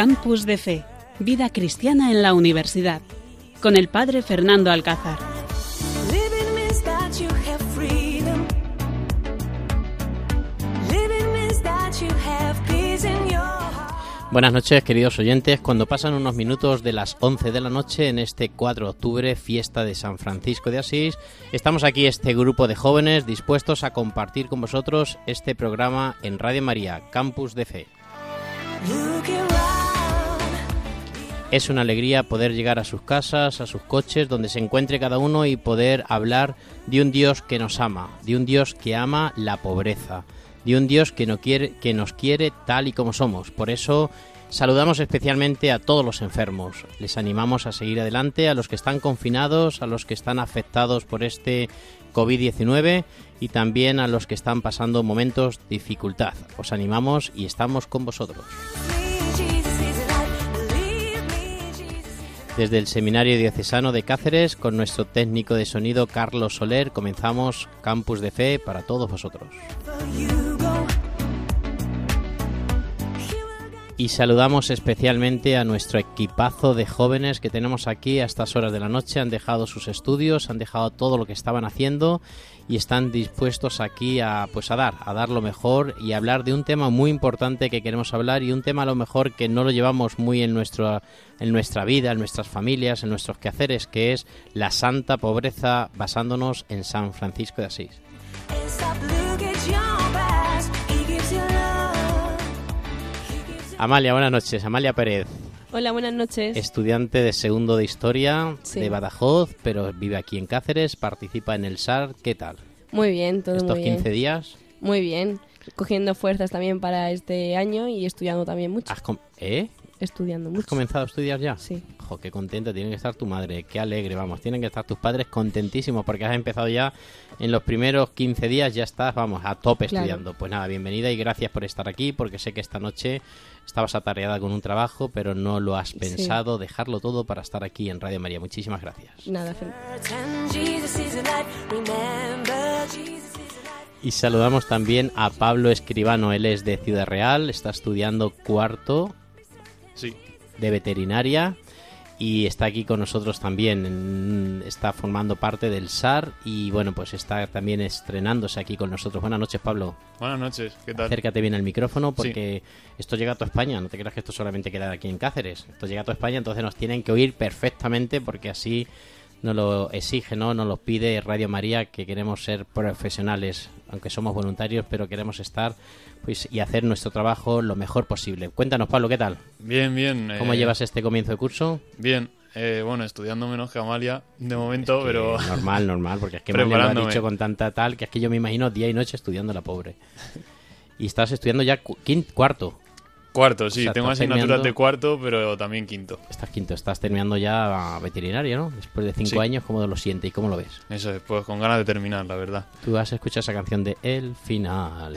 Campus de Fe, Vida Cristiana en la Universidad, con el Padre Fernando Alcázar. Living means that you have freedom. Living means that you have peace in your heart. Buenas noches, queridos oyentes. Cuando pasan unos minutos de las 11 de la noche en este 4 de octubre, fiesta de San Francisco de Asís, estamos aquí este grupo de jóvenes dispuestos a compartir con vosotros este programa en Radio María, Campus de Fe. Es una alegría poder llegar a sus casas, a sus coches, donde se encuentre cada uno y poder hablar de un Dios que nos ama, de un Dios que ama la pobreza, de un Dios que, no quiere, que nos quiere tal y como somos. Por eso saludamos especialmente a todos los enfermos. Les animamos a seguir adelante, a los que están confinados, a los que están afectados por este COVID-19 y también a los que están pasando momentos de dificultad. Os animamos y estamos con vosotros. Desde el Seminario Diocesano de Cáceres, con nuestro técnico de sonido Carlos Soler, comenzamos Campus de Fe para todos vosotros. Y saludamos especialmente a nuestro equipazo de jóvenes que tenemos aquí a estas horas de la noche. Han dejado sus estudios, han dejado todo lo que estaban haciendo y están dispuestos aquí a pues a dar, a dar lo mejor y a hablar de un tema muy importante que queremos hablar y un tema a lo mejor que no lo llevamos muy en nuestra en nuestra vida, en nuestras familias, en nuestros quehaceres, que es la santa pobreza basándonos en San Francisco de Asís. Amalia, buenas noches. Amalia Pérez, Hola, buenas noches. estudiante de segundo de historia Sí. de Badajoz, pero vive aquí en Cáceres, participa en el SAR. ¿Qué tal? Muy bien, todo Estos muy 15 bien. días. Muy bien. Cogiendo fuerzas también para este año y estudiando también mucho. ¿Has, com- ¿Eh? Estudiando ¿Has mucho. comenzado a estudiar ya? Sí. Jo, qué contenta tiene que estar tu madre, qué alegre, vamos. Tienen que estar tus padres contentísimos porque has empezado ya en los primeros 15 días, ya estás, vamos, a tope Claro. estudiando. Pues nada, bienvenida y gracias por estar aquí porque sé que esta noche estabas atareada con un trabajo, pero no lo has pensado, dejarlo todo para estar aquí en Radio María. Muchísimas gracias. Nada. Y saludamos también a Pablo Escribano, él es de Ciudad Real, está estudiando cuarto Sí, de veterinaria y está aquí con nosotros también, está formando parte del SAR y bueno, pues está también estrenándose aquí con nosotros. Buenas noches, Pablo. buenas noches, ¿qué tal? Acércate bien al micrófono porque esto llega a toda España, no te creas que esto solamente queda aquí en Cáceres, esto llega a toda España, entonces nos tienen que oír perfectamente porque así nos lo exige, ¿no? Nos lo pide Radio María que queremos ser profesionales, aunque somos voluntarios, pero queremos estar pues y hacer nuestro trabajo lo mejor posible. Cuéntanos, Pablo, ¿qué tal? Bien, bien. ¿Cómo eh, llevas este comienzo de curso? Bien, eh, bueno, estudiando menos que Amalia de momento, Que pero normal, normal, porque es que Malia lo ha dicho con tanta tal que es que yo me imagino día y noche estudiando la pobre. Y estás estudiando ya cu- quin- cuarto. Cuarto, sí, O sea, tengo asignaturas terminando- de cuarto, pero también quinto. Estás quinto, estás terminando ya veterinaria, ¿no? Después de cinco Sí. años, ¿cómo lo sientes y cómo lo ves? Eso es, pues con ganas de terminar, la verdad. Tú has escuchado esa canción de El final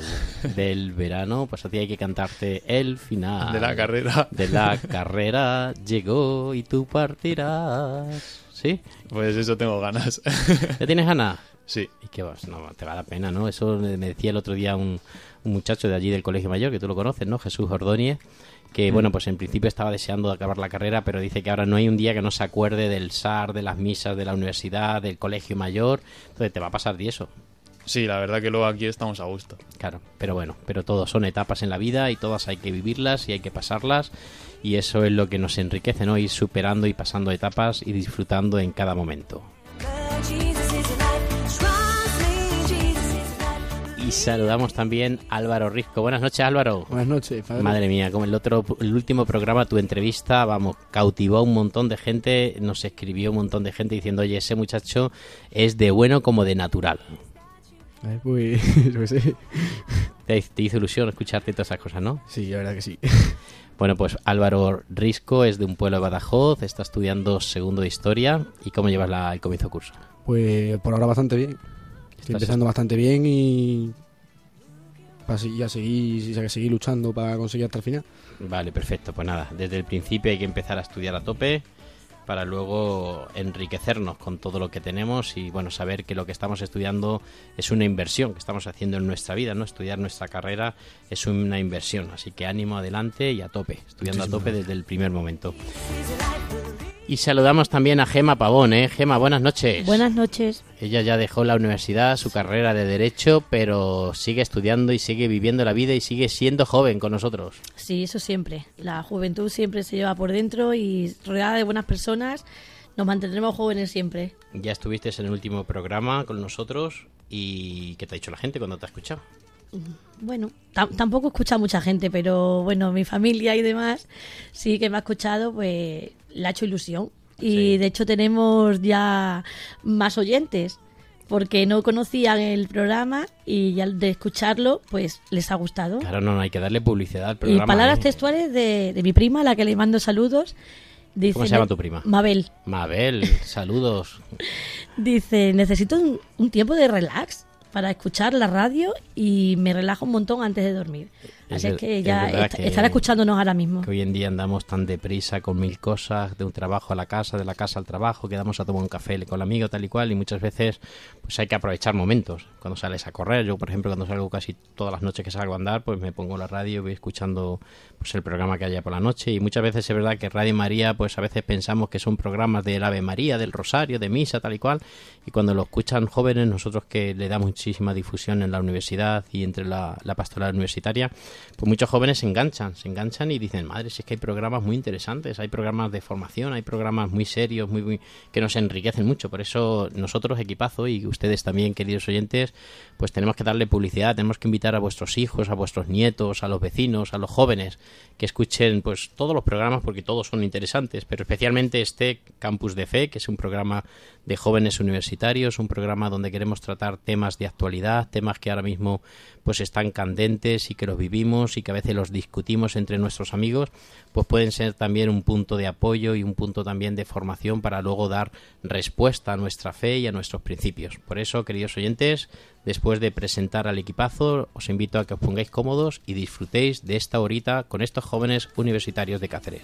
del verano, pues a ti hay que cantarte El final De la carrera, de la carrera llegó y tú partirás. ¿Sí? pues eso tengo ganas. ¿Ya tienes ganas? sí, Y que vas, no, te va a dar pena, ¿no? Eso me decía el otro día un, un muchacho de allí del Colegio Mayor, que tú lo conoces, ¿no? Jesús Ordóñez, que bueno, pues en principio estaba deseando acabar la carrera, pero dice que ahora no hay un día que no se acuerde del SAR, de las misas de la universidad, del Colegio Mayor, entonces te va a pasar de eso. sí, la verdad que luego aquí estamos a gusto. Claro, pero bueno, pero todo son etapas en la vida y todas hay que vivirlas y hay que pasarlas y eso es lo que nos enriquece, ¿no? Ir superando y pasando etapas y disfrutando en cada momento. Y saludamos también a Álvaro Risco. Buenas noches, Álvaro. Buenas noches, padre. Madre mía, como el otro, el último programa, tu entrevista, vamos, cautivó a un montón de gente, nos escribió un montón de gente diciendo, oye, ese muchacho es de bueno como de natural. Ay, pues, yo sé. Te, te hizo ilusión escucharte todas esas cosas, ¿no? Sí, la verdad que sí. Bueno, pues Álvaro Risco es de un pueblo de Badajoz, está estudiando segundo de historia. ¿Y cómo llevas la- el comienzo curso? Pues por ahora bastante bien. Estoy empezando bastante bien y para seguir, a seguir, a seguir luchando para conseguir hasta el final. Vale, perfecto. Pues nada, desde el principio hay que empezar a estudiar a tope para luego enriquecernos con todo lo que tenemos y bueno, saber que lo que estamos estudiando es una inversión que estamos haciendo en nuestra vida, ¿no? Estudiar nuestra carrera es una inversión, así que ánimo adelante y a tope, estudiando a tope gracias. desde el primer momento. Y saludamos también a Gema Pavón, ¿eh? Gema, buenas noches. Buenas noches. Ella ya dejó la universidad, su carrera de Derecho, pero sigue estudiando y sigue viviendo la vida y sigue siendo joven con nosotros. Sí, eso siempre. La juventud siempre se lleva por dentro y rodeada de buenas personas nos mantendremos jóvenes siempre. Ya estuviste en el último programa con nosotros y ¿qué te ha dicho la gente cuando te ha escuchado? Bueno, tam- tampoco escucha mucha gente, pero bueno, mi familia y demás sí que me ha escuchado, pues le ha hecho ilusión. Y Sí. de hecho tenemos ya más oyentes, porque no conocían el programa y ya de escucharlo, pues les ha gustado. Claro, no, no hay que darle publicidad al Y programa. palabras ¿eh? textuales de, de mi prima, a la que le mando saludos. Dice, ¿Cómo se llama tu prima? Mabel. Mabel, saludos. Dice, necesito un, un tiempo de relax para escuchar la radio y me relajo un montón antes de dormir. Es Así es que es ya verdad est- que- estará escuchándonos ahora mismo. Que hoy en día andamos tan deprisa con mil cosas, de un trabajo a la casa, de la casa al trabajo, quedamos a tomar un café con el amigo tal y cual y muchas veces pues hay que aprovechar momentos. Cuando sales a correr, yo por ejemplo cuando salgo casi todas las noches que salgo a andar, pues me pongo la radio y voy escuchando pues el programa que haya por la noche y muchas veces es verdad que Radio María pues a veces pensamos que son programas del Ave María, del Rosario, de Misa tal y cual y cuando lo escuchan jóvenes, nosotros que le damos muchísima difusión en la universidad y entre la, la pastoral universitaria, pues muchos jóvenes se enganchan, se enganchan y dicen, madre, si es que hay programas muy interesantes, hay programas de formación, hay programas muy serios, muy, muy- que nos enriquecen mucho. Por eso nosotros, equipazo, y ustedes también, queridos oyentes, pues tenemos que darle publicidad, tenemos que invitar a vuestros hijos, a vuestros nietos, a los vecinos, a los jóvenes, que escuchen pues todos los programas porque todos son interesantes, pero especialmente este Campus de Fe, que es un programa de jóvenes universitarios, un programa donde queremos tratar temas de actualidad, temas que ahora mismo pues están candentes y que los vivimos y que a veces los discutimos entre nuestros amigos, pues pueden ser también un punto de apoyo y un punto también de formación para luego dar respuesta a nuestra fe y a nuestros principios. Por eso, queridos oyentes, después de presentar al equipazo, os invito a que os pongáis cómodos y disfrutéis de esta horita con estos jóvenes universitarios de Cáceres.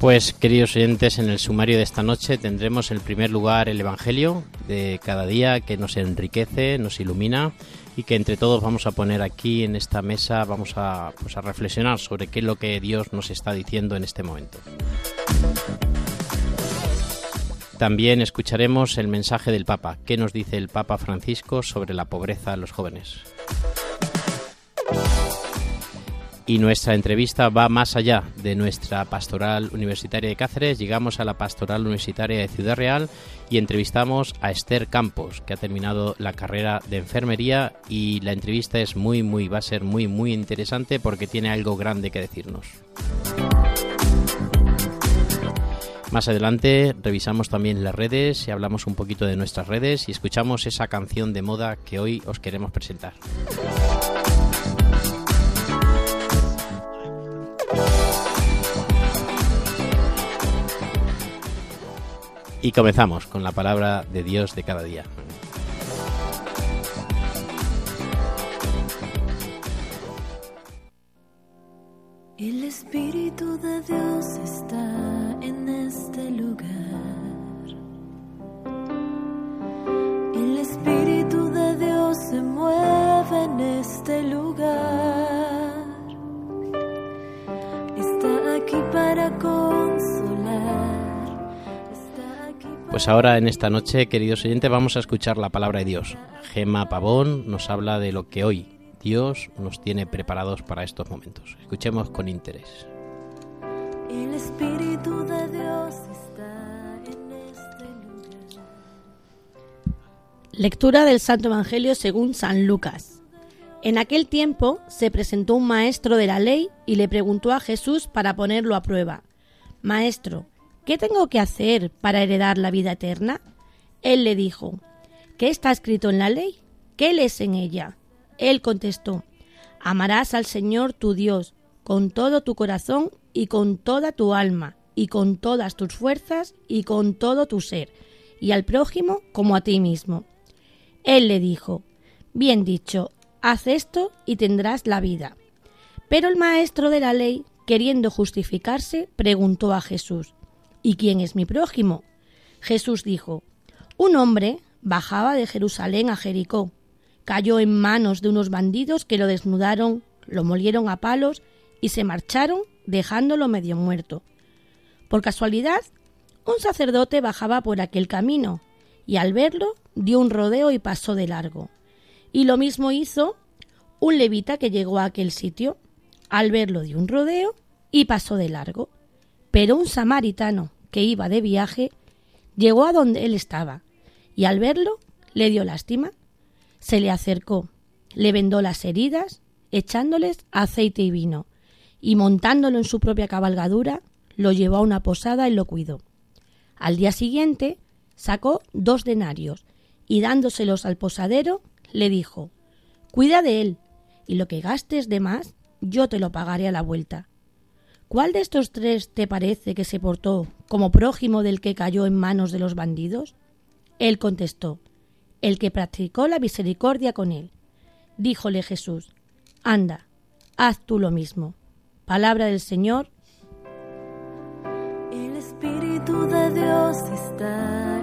Pues, queridos oyentes, en el sumario de esta noche tendremos en primer lugar el Evangelio de cada día que nos enriquece, nos ilumina y que entre todos vamos a poner aquí en esta mesa, vamos a, pues, a reflexionar sobre qué es lo que Dios nos está diciendo en este momento. También escucharemos el mensaje del Papa. ¿Qué nos dice el Papa Francisco sobre la pobreza en los jóvenes? Y nuestra entrevista va más allá de nuestra pastoral universitaria de Cáceres. Llegamos a la pastoral universitaria de Ciudad Real y entrevistamos a Esther Campos, que ha terminado la carrera de enfermería y la entrevista es muy, muy, va a ser muy, muy interesante porque tiene algo grande que decirnos. Más adelante revisamos también las redes y hablamos un poquito de nuestras redes y escuchamos esa canción de moda que hoy os queremos presentar. Y comenzamos con la palabra de Dios de cada día. El Espíritu de Dios está en este lugar. El Espíritu de Dios se mueve en este lugar. Está aquí para consolar. Pues ahora en esta noche, queridos oyentes, vamos a escuchar la palabra de Dios. Gema Pavón nos habla de lo que hoy Dios nos tiene preparados para estos momentos. Escuchemos con interés. El Espíritu de Dios está en este lugar. Lectura del Santo Evangelio según San Lucas. En aquel tiempo se presentó un maestro de la ley y le preguntó a Jesús para ponerlo a prueba, Maestro, ¿qué tengo que hacer para heredar la vida eterna? Él le dijo, ¿qué está escrito en la ley? ¿Qué lees en ella? Él contestó, Amarás al Señor tu Dios con todo tu corazón y con toda tu alma y con todas tus fuerzas y con todo tu ser, y al prójimo como a ti mismo. Él le dijo, Bien dicho, haz esto y tendrás la vida. Pero el maestro de la ley, queriendo justificarse, preguntó a Jesús, ¿Y quién es mi prójimo? Jesús dijo, Un hombre bajaba de Jerusalén a Jericó, cayó en manos de unos bandidos que lo desnudaron, lo molieron a palos y se marcharon dejándolo medio muerto. Por casualidad, un sacerdote bajaba por aquel camino, y al verlo dio un rodeo y pasó de largo. Y lo mismo hizo un levita que llegó a aquel sitio. Al verlo dio un rodeo y pasó de largo. Pero un samaritano que iba de viaje llegó a donde él estaba, y al verlo le dio lástima. Se le acercó, le vendó las heridas, echándoles aceite y vino, y montándolo en su propia cabalgadura, lo llevó a una posada y lo cuidó. Al día siguiente sacó dos denarios y dándoselos al posadero le dijo Cuida de él, y lo que gastes de más yo te lo pagaré a la vuelta. ¿Cuál de estos tres te parece que se portó como prójimo del que cayó en manos de los bandidos? Él contestó El que practicó la misericordia con él. Díjole Jesús Anda, haz tú lo mismo. Palabra del Señor. El Espíritu de Dios está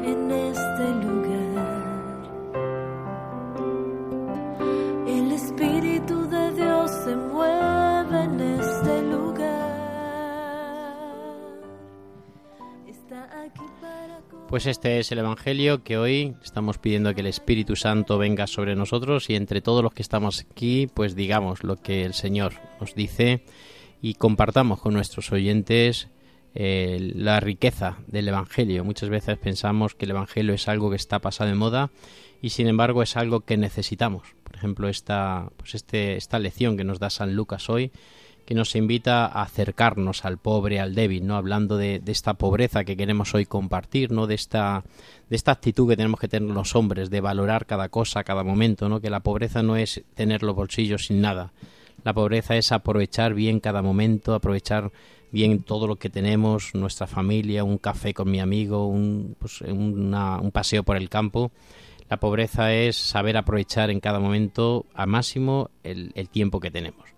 Pues este es el Evangelio que hoy estamos pidiendo que el Espíritu Santo venga sobre nosotros y entre todos los que estamos aquí, pues digamos lo que el Señor nos dice y compartamos con nuestros oyentes eh, la riqueza del Evangelio. Muchas veces pensamos que el Evangelio es algo que está pasado de moda y sin embargo es algo que necesitamos. Por ejemplo, esta, pues este, esta lección que nos da San Lucas hoy, que nos invita a acercarnos al pobre, al débil, ¿no? Hablando de, esta pobreza que queremos hoy compartir, ¿no? De esta, de esta actitud que tenemos que tener los hombres, de valorar cada cosa, cada momento, ¿no? Que la pobreza no es tener los bolsillos sin nada. La pobreza es aprovechar bien cada momento, aprovechar bien todo lo que tenemos, nuestra familia, un café con mi amigo, un, pues, una- un paseo por el campo. La pobreza es saber aprovechar en cada momento a máximo el, el tiempo que tenemos.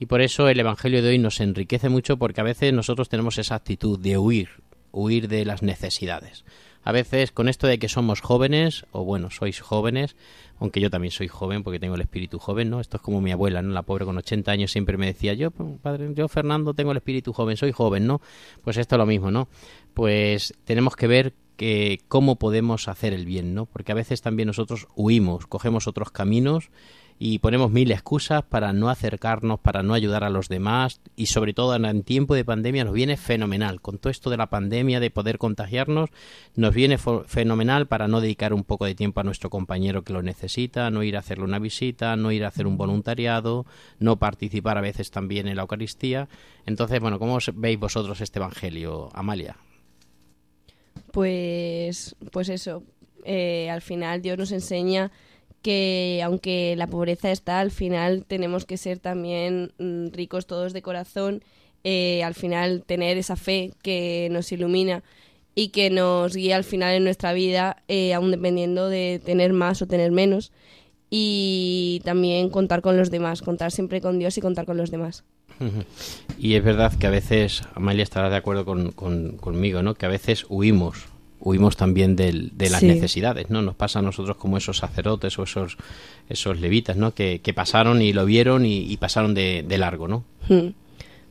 Y por eso el Evangelio de hoy nos enriquece mucho porque a veces nosotros tenemos esa actitud de huir, huir de las necesidades. A veces con esto de que somos jóvenes, o bueno, sois jóvenes, aunque yo también soy joven porque tengo el espíritu joven, ¿no? Esto es como mi abuela, ¿no? La pobre con 80 años siempre me decía, yo, padre, yo Fernando tengo el espíritu joven, soy joven, ¿no? Pues esto es lo mismo, ¿no? Pues tenemos que ver que cómo podemos hacer el bien, ¿no? Porque a veces también nosotros huimos, cogemos otros caminos y ponemos mil excusas para no acercarnos, para no ayudar a los demás y sobre todo en, tiempo de pandemia nos viene fenomenal. Con todo esto de la pandemia, de poder contagiarnos, nos viene fenomenal para no dedicar un poco de tiempo a nuestro compañero que lo necesita, no ir a hacerle una visita, no ir a hacer un voluntariado, no participar a veces también en la Eucaristía. Entonces, bueno, ¿cómo veis vosotros este Evangelio, Amalia? Pues, pues eso, eh, al final Dios nos enseña que aunque la pobreza está, al final tenemos que ser también mm, ricos todos de corazón, eh, al final tener esa fe que nos ilumina y que nos guía al final en nuestra vida, eh, aún dependiendo de tener más o tener menos, y también contar con los demás, contar siempre con Dios y contar con los demás. Y es verdad que a veces, Amalia estará de acuerdo con, con- conmigo, ¿no? Que a veces huimos, huimos también del- de las Sí. necesidades, ¿no? Nos pasa a nosotros como esos sacerdotes o esos, esos levitas, ¿no? Que, que pasaron y lo vieron y, y pasaron de, de largo, ¿no? Hmm.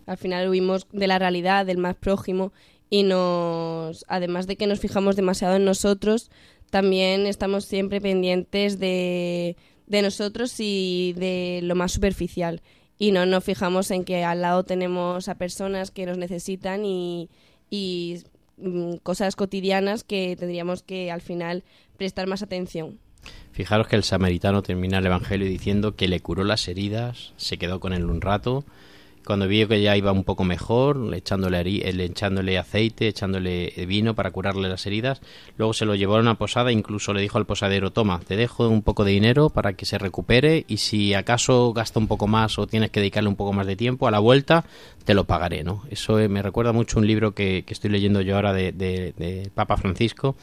Al final huimos de la realidad, del más prójimo y nos, además de que nos fijamos demasiado en nosotros, también estamos siempre pendientes de, de nosotros y de lo más superficial. Y no nos fijamos en que al lado tenemos a personas que nos necesitan y, y mm, cosas cotidianas que tendríamos que al final prestar más atención. Fijaros que el samaritano termina el Evangelio diciendo que le curó las heridas, se quedó con él un rato, cuando vio que ya iba un poco mejor, le echándole, eh, le echándole aceite, echándole vino para curarle las heridas, luego se lo llevó a una posada, incluso le dijo al posadero, toma, te dejo un poco de dinero para que se recupere y si acaso gasta un poco más o tienes que dedicarle un poco más de tiempo, a la vuelta te lo pagaré, ¿no? Eso eh, me recuerda mucho un libro que, que estoy leyendo yo ahora de- de Papa Francisco,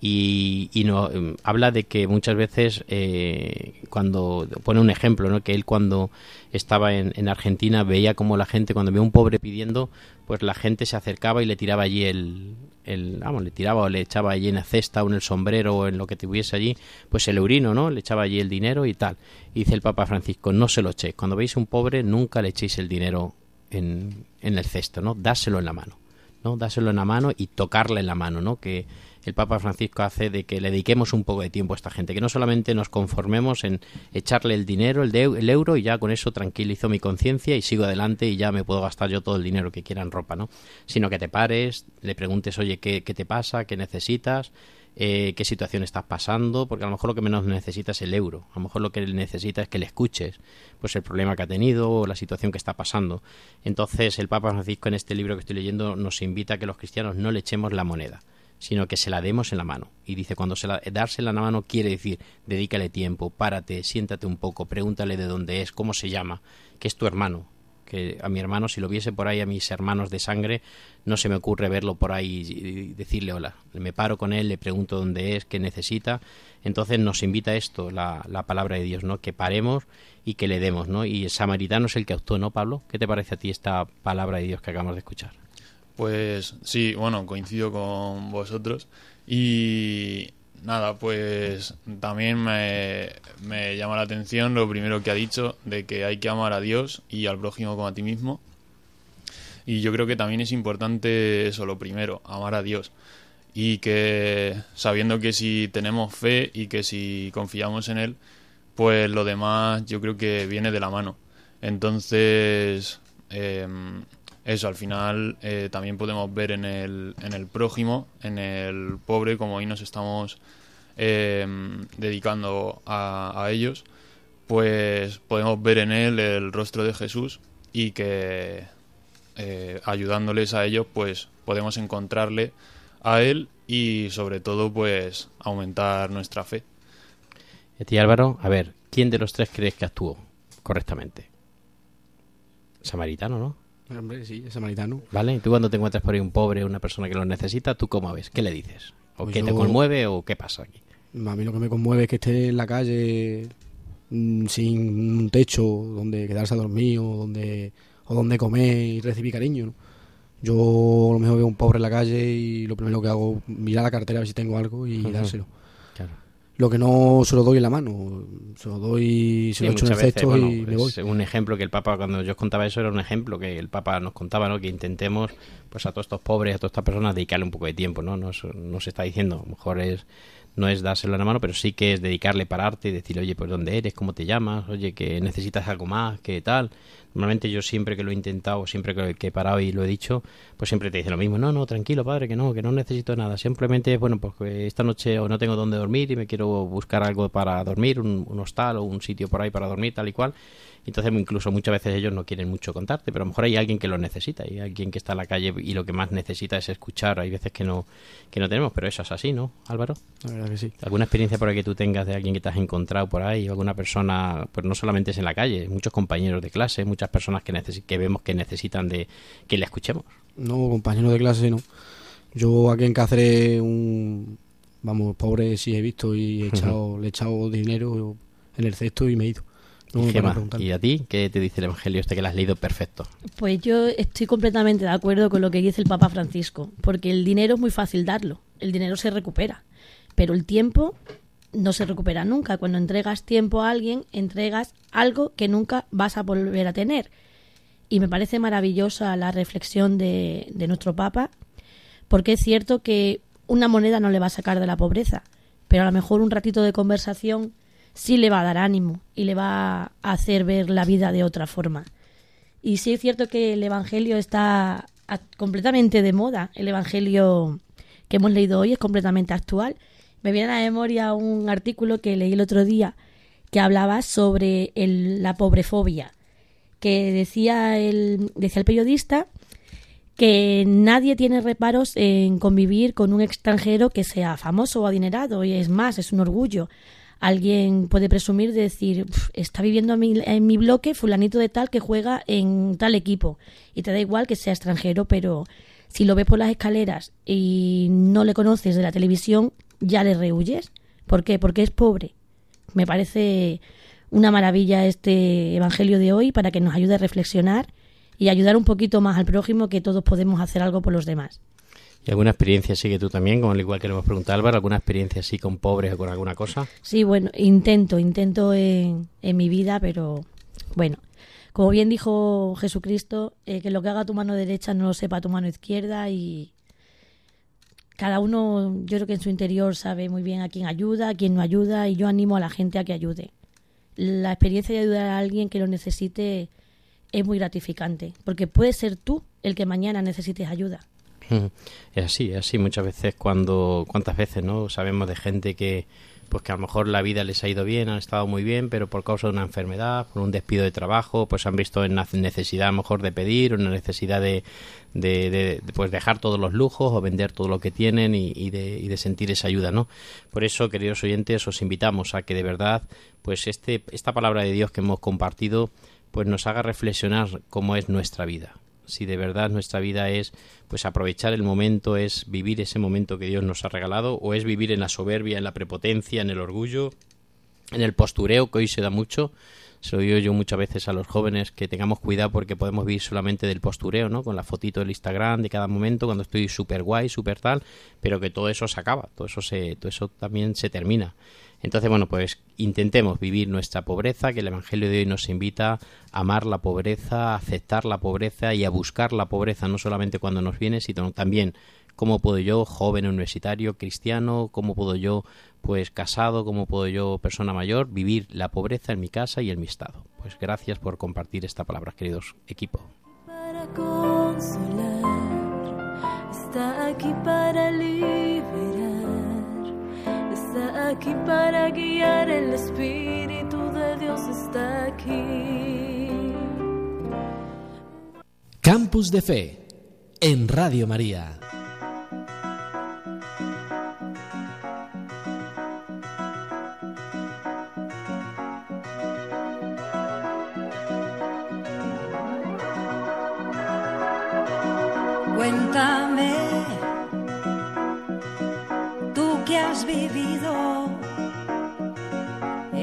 y, y no em, habla de que muchas veces eh, cuando pone un ejemplo no que él cuando estaba en, en Argentina veía como la gente cuando veía un pobre pidiendo pues la gente se acercaba y le tiraba allí el, el vamos le tiraba o le echaba allí en la cesta o en el sombrero o en lo que tuviese allí pues el urino no le echaba allí el dinero y tal. Y dice el Papa Francisco no se lo echéis cuando veis un pobre nunca le echéis el dinero en, en el cesto no dáselo en la mano ¿no? Dárselo en la mano y tocarle en la mano, ¿no? Que el Papa Francisco hace de que le dediquemos un poco de tiempo a esta gente, que no solamente nos conformemos en echarle el dinero, el, de- el euro, y ya con eso tranquilizo mi conciencia y sigo adelante y ya me puedo gastar yo todo el dinero que quiera en ropa, ¿no? Sino que te pares, le preguntes, oye, ¿qué, te pasa? ¿Qué necesitas? eh, qué situación estás pasando, porque a lo mejor lo que menos necesita es el euro, a lo mejor lo que él necesita es que le escuches, pues el problema que ha tenido o la situación que está pasando. Entonces el Papa Francisco en este libro que estoy leyendo nos invita a que los cristianos no le echemos la moneda, sino que se la demos en la mano. Y dice, cuando se la, dársela en la mano quiere decir, dedícale tiempo, párate, siéntate un poco, pregúntale de dónde es, cómo se llama, que es tu hermano, que a mi hermano, si lo viese por ahí, a mis hermanos de sangre, no se me ocurre verlo por ahí y decirle hola. Me paro con él, le pregunto dónde es, qué necesita. Entonces nos invita a esto, la, la palabra de Dios, ¿no? Que paremos y que le demos, ¿no? Y el samaritano es el que actuó, ¿no, Pablo? ¿Qué te parece a ti esta palabra de Dios que acabamos de escuchar? Pues sí, bueno, coincido con vosotros. Y nada, pues también me, me llama la atención lo primero que ha dicho, de que hay que amar a Dios y al prójimo como a ti mismo. Y yo creo que también es importante eso, lo primero, amar a Dios. Y que sabiendo que si tenemos fe y que si confiamos en Él, pues lo demás yo creo que viene de la mano. Entonces, em, eso, al final eh, también podemos ver en el, en el prójimo, en el pobre, como hoy nos estamos em, dedicando a, ellos, pues podemos ver en él el rostro de Jesús y que eh, ayudándoles a ellos, pues podemos encontrarle a él y sobre todo, pues aumentar nuestra fe. Y Álvaro, a ver, ¿quién de los tres crees que actuó correctamente? Samaritano, ¿no? Hombre, sí, es samaritano. ¿Vale? Y tú cuando te encuentras por ahí un pobre, una persona que lo necesita, ¿tú cómo ves? ¿Qué le dices? ¿O Pues qué te conmueve o qué pasa aquí? A mí lo que me conmueve es que esté en la calle mm, sin un techo donde quedarse a dormir o donde, o donde comer y recibir cariño. ¿no? Yo a lo mejor veo un pobre en la calle y lo primero que hago es mirar la cartera a ver si tengo algo y dárselo. Lo que no se lo doy en la mano, se lo doy, se Sí, lo echo en el cesto bueno, y me voy. es un ejemplo que el Papa, cuando yo os contaba eso, era un ejemplo que el Papa nos contaba, ¿no? Que intentemos, pues a todos estos pobres, a todas estas personas, dedicarle un poco de tiempo, ¿no? No, es- no se está diciendo, a lo mejor es no es dárselo en la mano, pero sí que es dedicarle pararte y decirle, oye, pues dónde eres, cómo te llamas, oye, que necesitas algo más, que tal. Normalmente yo siempre que lo he intentado, siempre que, he parado y lo he dicho, pues siempre te dice lo mismo, no, no, tranquilo, padre, que no, que no necesito nada. Simplemente, bueno, pues esta noche o no tengo dónde dormir y me quiero buscar algo para dormir, un, un hostal o un sitio por ahí para dormir, tal y cual. Entonces, incluso muchas veces ellos no quieren mucho contarte, pero a lo mejor hay alguien que lo necesita, hay alguien que está en la calle y lo que más necesita es escuchar. Hay veces que no, que no tenemos, pero eso es así, ¿no, Álvaro? La verdad que sí. ¿Alguna experiencia por ahí que tú tengas de alguien que te has encontrado por ahí? o ¿Alguna persona, pues no solamente es en la calle, muchos compañeros de clase, muchas personas que, necesi- que vemos que necesitan de que le escuchemos? No, compañero de clase no. Yo aquí en Cáceres, un, vamos, pobre sí he visto y he echado, le he echado dinero en el cesto y me he ido. No Gemma. ¿y a ti qué te dice el Evangelio este que lo has leído perfecto? Pues yo estoy completamente de acuerdo con lo que dice el Papa Francisco, porque el dinero es muy fácil darlo, el dinero se recupera, pero el tiempo no se recupera nunca. Cuando entregas tiempo a alguien, entregas algo que nunca vas a volver a tener. Y me parece maravillosa la reflexión de, de nuestro Papa, porque es cierto que una moneda no le va a sacar de la pobreza, pero a lo mejor un ratito de conversación sí le va a dar ánimo y le va a hacer ver la vida de otra forma. Y sí es cierto que el Evangelio está completamente de moda. El Evangelio que hemos leído hoy es completamente actual. Me viene a la memoria un artículo que leí el otro día que hablaba sobre el- la pobrefobia, que decía el, decía el periodista que nadie tiene reparos en convivir con un extranjero que sea famoso o adinerado, y es más, es un orgullo. Alguien puede presumir de decir, "Uf, está viviendo en mi, en mi bloque fulanito de tal que juega en tal equipo, y te da igual que sea extranjero, pero si lo ves por las escaleras y no le conoces de la televisión, ya le rehuyes. ¿Por qué? Porque es pobre. Me parece una maravilla este Evangelio de hoy para que nos ayude a reflexionar y ayudar un poquito más al prójimo que todos podemos hacer algo por los demás. ¿Y alguna experiencia así que tú también, como al igual que le hemos preguntado Álvaro, alguna experiencia así con pobres o con alguna cosa? Sí, bueno, intento, intento en, en mi vida, pero bueno, como bien dijo Jesucristo, eh, que lo que haga tu mano derecha no lo sepa tu mano izquierda y cada uno, yo creo que en su interior sabe muy bien a quién ayuda, a quién no ayuda y yo animo a la gente a que ayude. La experiencia de ayudar a alguien que lo necesite es muy gratificante, porque puede ser tú el que mañana necesites ayuda. Es así, es así. Muchas veces cuando, cuántas veces, ¿no? Sabemos de gente que, pues que a lo mejor la vida les ha ido bien, han estado muy bien, pero por causa de una enfermedad, por un despido de trabajo, pues han visto en necesidad a lo mejor de pedir, una necesidad de, de, de- de, pues dejar todos los lujos o vender todo lo que tienen y, y de, y de sentir esa ayuda, ¿no? Por eso, queridos oyentes, os invitamos a que de verdad, pues este, esta palabra de Dios que hemos compartido, pues nos haga reflexionar cómo es nuestra vida si de verdad nuestra vida es pues aprovechar el momento, es vivir ese momento que Dios nos ha regalado, o es vivir en la soberbia, en la prepotencia, en el orgullo, en el postureo, que hoy se da mucho. Se lo digo yo muchas veces a los jóvenes que tengamos cuidado porque podemos vivir solamente del postureo, ¿no? Con la fotito del Instagram de cada momento, cuando estoy súper guay, súper tal, pero que todo eso se acaba, todo eso, se, todo eso también se termina. Entonces, bueno, pues intentemos vivir nuestra pobreza, que el Evangelio de hoy nos invita a amar la pobreza, a aceptar la pobreza y a buscar la pobreza, no solamente cuando nos viene, sino también cómo puedo yo, joven universitario, cristiano, cómo puedo yo, pues casado, cómo puedo yo, persona mayor, vivir la pobreza en mi casa y en mi estado. Pues gracias por compartir esta palabra, queridos equipo. para consolar, está aquí para está aquí para guiar, el Espíritu de Dios está aquí. Campus de Fe en Radio María. Cuéntame, tú que has vivido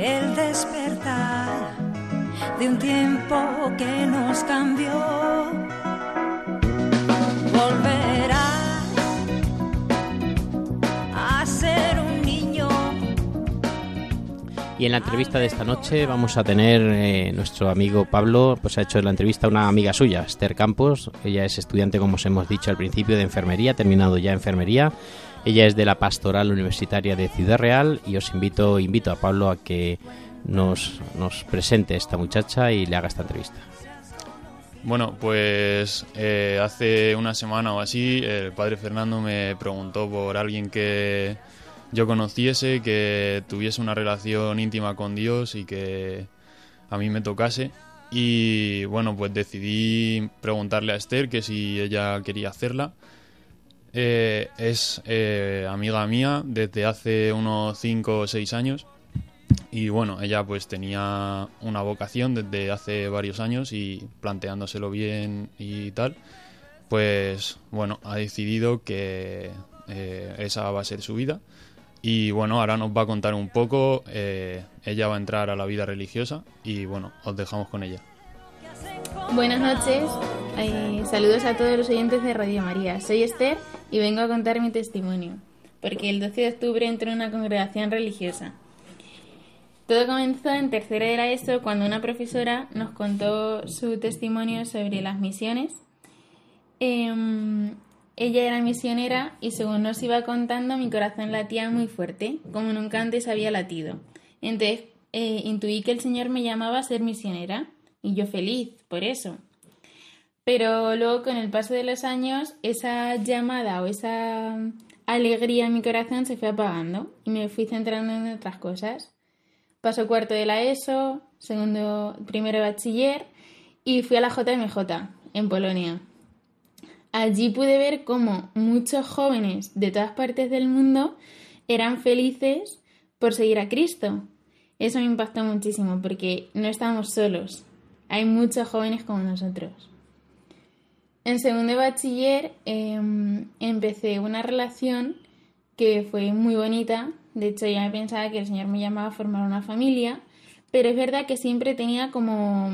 el despertar de un tiempo que nos cambió. Volverás a ser un niño. Y en la entrevista de esta noche vamos a tener eh, nuestro amigo Pablo, pues ha hecho la entrevista una amiga suya, Esther Campos. Ella es estudiante, como os hemos dicho al principio, de enfermería, terminado ya enfermería. Ella es de la Pastoral Universitaria de Ciudad Real y os invito, invito a Pablo a que nos, nos presente esta muchacha y le haga esta entrevista. Bueno, pues eh, hace una semana o así el padre Fernando me preguntó por alguien que yo conociese, que tuviese una relación íntima con Dios y que a mí me tocase. Y bueno, pues decidí preguntarle a Esther que si ella quería hacerla. Eh, es eh, amiga mía desde hace unos 5 o 6 años. Y bueno, ella pues tenía una vocación desde hace varios años y planteándoselo bien y tal, pues bueno, ha decidido que eh, esa va a ser su vida. Y bueno, ahora nos va a contar un poco, ella va a entrar a la vida religiosa y bueno, os dejamos con ella. Buenas noches, eh, saludos a todos los oyentes de Radio María. Soy Esther y vengo a contar mi testimonio, porque el 12 de octubre entré en una congregación religiosa. Todo comenzó en tercera de ESO cuando una profesora nos contó su testimonio sobre las misiones. Em, ella era misionera y según nos iba contando mi corazón latía muy fuerte, como nunca antes había latido. Entonces eh, intuí que el Señor me llamaba a ser misionera y yo feliz por eso. Pero luego con el paso de los años esa llamada o esa alegría en mi corazón se fue apagando y me fui centrando en otras cosas. Paso cuarto de la ESO, segundo, primero de bachiller y fui a la JMJ en Polonia. Allí pude ver cómo muchos jóvenes de todas partes del mundo eran felices por seguir a Cristo. Eso me impactó muchísimo porque no estábamos solos. Hay muchos jóvenes como nosotros. En segundo de bachiller em, empecé una relación que fue muy bonita. De hecho, ya pensaba que el Señor me llamaba a formar una familia, pero es verdad que siempre tenía como,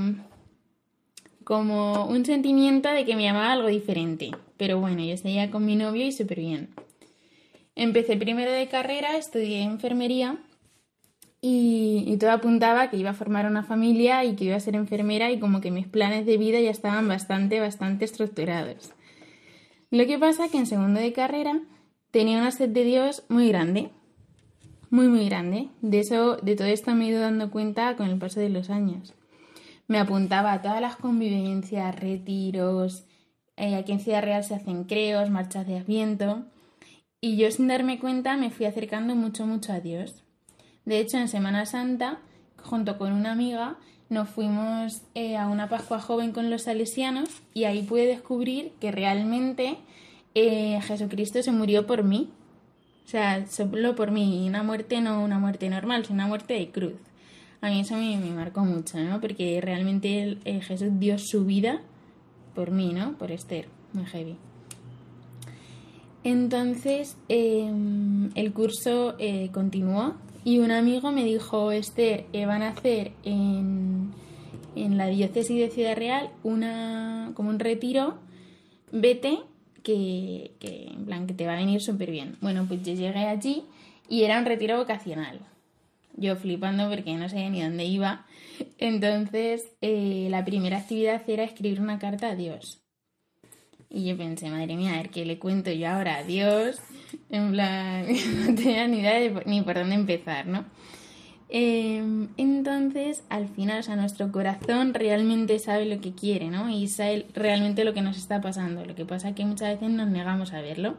como un sentimiento de que me llamaba algo diferente. Pero bueno, yo seguía con mi novio y súper bien. Empecé primero de carrera, estudié enfermería y, todo apuntaba que iba a formar una familia y que iba a ser enfermera y como que mis planes de vida ya estaban bastante, bastante estructurados. Lo que pasa que en segundo de carrera tenía una sed de Dios muy grande, muy, muy grande. De eso, de todo esto me he ido dando cuenta con el paso de los años. Me apuntaba a todas las convivencias, retiros, eh, aquí en Ciudad Real se hacen creos, marchas de Adviento, y yo sin darme cuenta me fui acercando mucho, mucho a Dios. De hecho, en Semana Santa, junto con una amiga, nos fuimos eh, a una Pascua joven con los salesianos y ahí pude descubrir que realmente eh, Jesucristo se murió por mí. O sea, solo por mí. Y una muerte no una muerte normal, sino una muerte de cruz. A mí eso me, me marcó mucho, ¿no? Porque realmente eh, Jesús dio su vida por mí, ¿no? Por Esther. Muy heavy. Entonces, el curso continuó y un amigo me dijo, Esther, eh, van a hacer en, en, la diócesis de Ciudad Real una, como un retiro, vete, que, que en plan que te va a venir súper bien. Bueno, pues yo llegué allí y era un retiro vocacional. Yo flipando porque no sabía ni dónde iba. Entonces, eh, la primera actividad era escribir una carta a Dios. Y yo pensé, madre mía, a ver qué le cuento yo ahora a Dios. En plan, no tenía ni idea de, ni por dónde empezar, ¿no? Eh, entonces, al final, o sea, nuestro corazón realmente sabe lo que quiere, ¿no? Y sabe realmente lo que nos está pasando. Lo que pasa es que muchas veces nos negamos a verlo.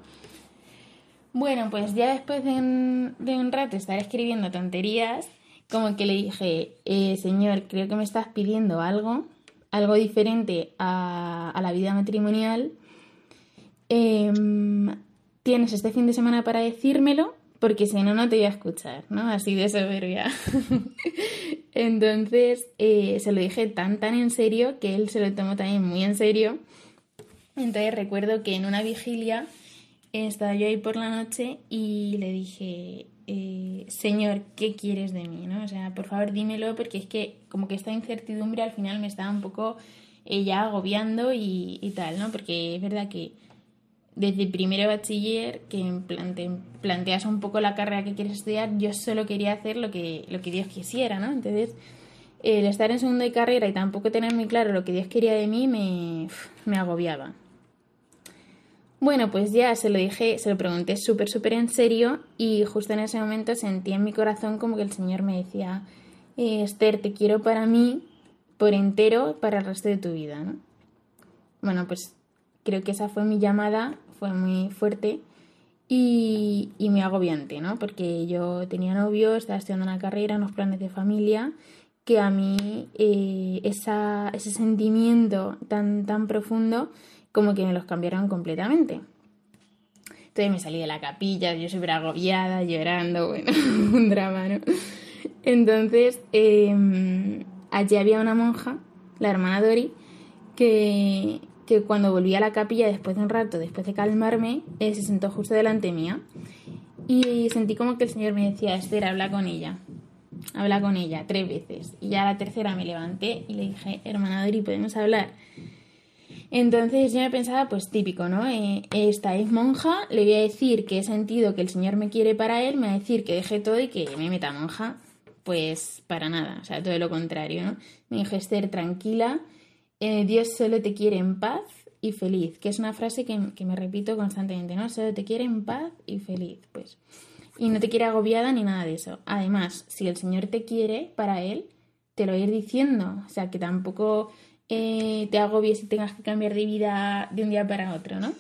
Bueno, pues ya después de un, de un rato estar escribiendo tonterías, como que le dije, eh, Señor, creo que me estás pidiendo algo, algo diferente a, a la vida matrimonial. Eh, tienes este fin de semana para decírmelo, porque si no, no te voy a escuchar, ¿no? Así de soberbia. Entonces, eh, se lo dije tan, tan en serio que él se lo tomó también muy en serio. Entonces, recuerdo que en una vigilia estaba yo ahí por la noche y le dije, eh, Señor, ¿qué quieres de mí? ¿no? O sea, por favor, dímelo, porque es que como que esta incertidumbre al final me estaba un poco eh, ya agobiando y, y tal, ¿no? Porque es verdad que desde primero de bachiller, que plante, planteas un poco la carrera que quieres estudiar, yo solo quería hacer lo que, lo que Dios quisiera, ¿no? Entonces, el estar en segundo de carrera y tampoco tener muy claro lo que Dios quería de mí me, me agobiaba. Bueno, pues ya se lo dije, se lo pregunté súper, súper en serio y justo en ese momento sentí en mi corazón como que el Señor me decía, eh, Esther, te quiero para mí por entero para el resto de tu vida, ¿no? Bueno, pues creo que esa fue mi llamada fue muy fuerte y, y muy agobiante, ¿no? Porque yo tenía novio, estaba estudiando una carrera, unos planes de familia, que a mí eh, ese sentimiento tan, tan profundo como que me los cambiaron completamente. Entonces me salí de la capilla, yo súper agobiada, llorando, bueno, un drama, ¿no? Entonces, eh, allí había una monja, la hermana Dori, que, que cuando volví a la capilla después de un rato, después de calmarme, eh, se sentó justo delante mía y sentí como que el Señor me decía, Esther, habla con ella, habla con ella tres veces. Y ya la tercera me levanté y le dije, hermana Dori, ¿podemos hablar? Entonces yo me pensaba, pues típico, ¿no? Eh, esta es monja, le voy a decir que he sentido que el Señor me quiere para él, me va a decir que deje todo y que me meta monja. Pues para nada, o sea, todo lo contrario, ¿no? Me dije, Esther, tranquila, eh, Dios solo te quiere en paz y feliz, que es una frase que, me repito constantemente, ¿no? Solo te quiere en paz y feliz, pues. Y no te quiere agobiada ni nada de eso. Además, si el Señor te quiere para Él, te lo va a ir diciendo. O sea, que tampoco eh, te agobies y tengas que cambiar de vida de un día para otro, ¿no?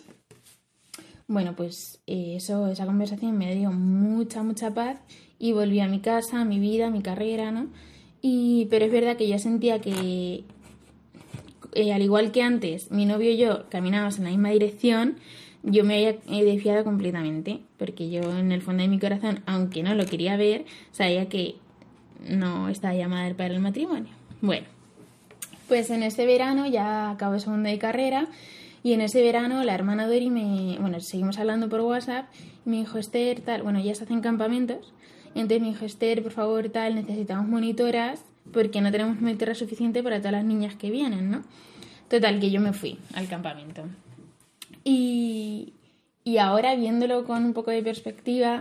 Bueno, pues eh, eso, esa conversación me dio mucha, mucha paz y volví a mi casa, a mi vida, a mi carrera, ¿no? Y, pero es verdad que yo sentía que, eh, al igual que antes, mi novio y yo caminábamos en la misma dirección, yo me había eh, desviado completamente, porque yo en el fondo de mi corazón, aunque no lo quería ver, sabía que no estaba llamada para el matrimonio. Bueno, pues en este verano ya acabo segundo de carrera y en ese verano la hermana Dori me, bueno, seguimos hablando por WhatsApp y me dijo, Esther, tal, bueno, ya se hacen campamentos, entonces me dijo, Esther, por favor, tal, necesitamos monitoras porque no tenemos monitora suficiente para todas las niñas que vienen, ¿no? Total, que yo me fui al campamento. Y, y ahora viéndolo con un poco de perspectiva,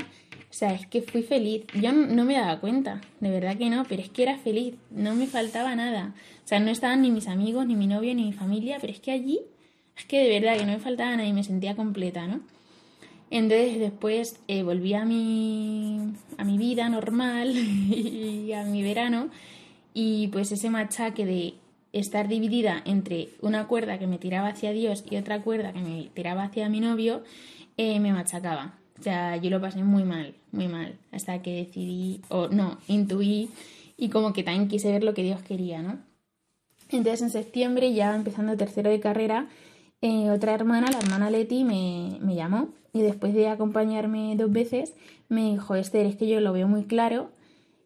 o sea, es que fui feliz. Yo no, no me daba cuenta, de verdad que no, pero es que era feliz, no me faltaba nada. O sea, no estaban ni mis amigos, ni mi novio, ni mi familia, pero es que allí, es que de verdad que no me faltaba nada y me sentía completa, ¿no? Entonces después eh, volví a mi, a mi vida normal y a mi verano y pues ese machaque de estar dividida entre una cuerda que me tiraba hacia Dios y otra cuerda que me tiraba hacia mi novio eh, me machacaba. O sea, yo lo pasé muy mal, muy mal, hasta que decidí, o no, intuí y como que también quise ver lo que Dios quería, ¿no? Entonces en septiembre, ya empezando tercero de carrera, eh, otra hermana, la hermana Leti, me, me llamó y después de acompañarme dos veces me dijo, Esther, es que yo lo veo muy claro,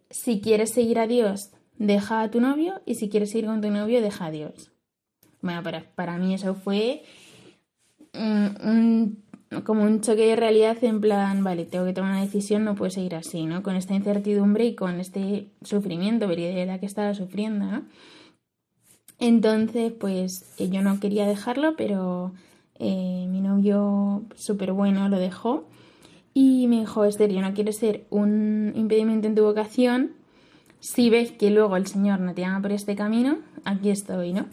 si quieres seguir a Dios, deja a tu novio y si quieres seguir con tu novio, deja a Dios. Bueno, para, para mí eso fue un- como un choque de realidad en plan, vale, tengo que tomar una decisión, no puedo seguir así, ¿no? Con esta incertidumbre y con este sufrimiento, de la que estaba sufriendo, ¿no? Entonces, pues eh, yo no quería dejarlo, pero eh, mi novio súper bueno lo dejó y me dijo, Esther, yo no quiero ser un impedimento en tu vocación. Si ves que luego el Señor no te llama por este camino, aquí estoy, ¿no?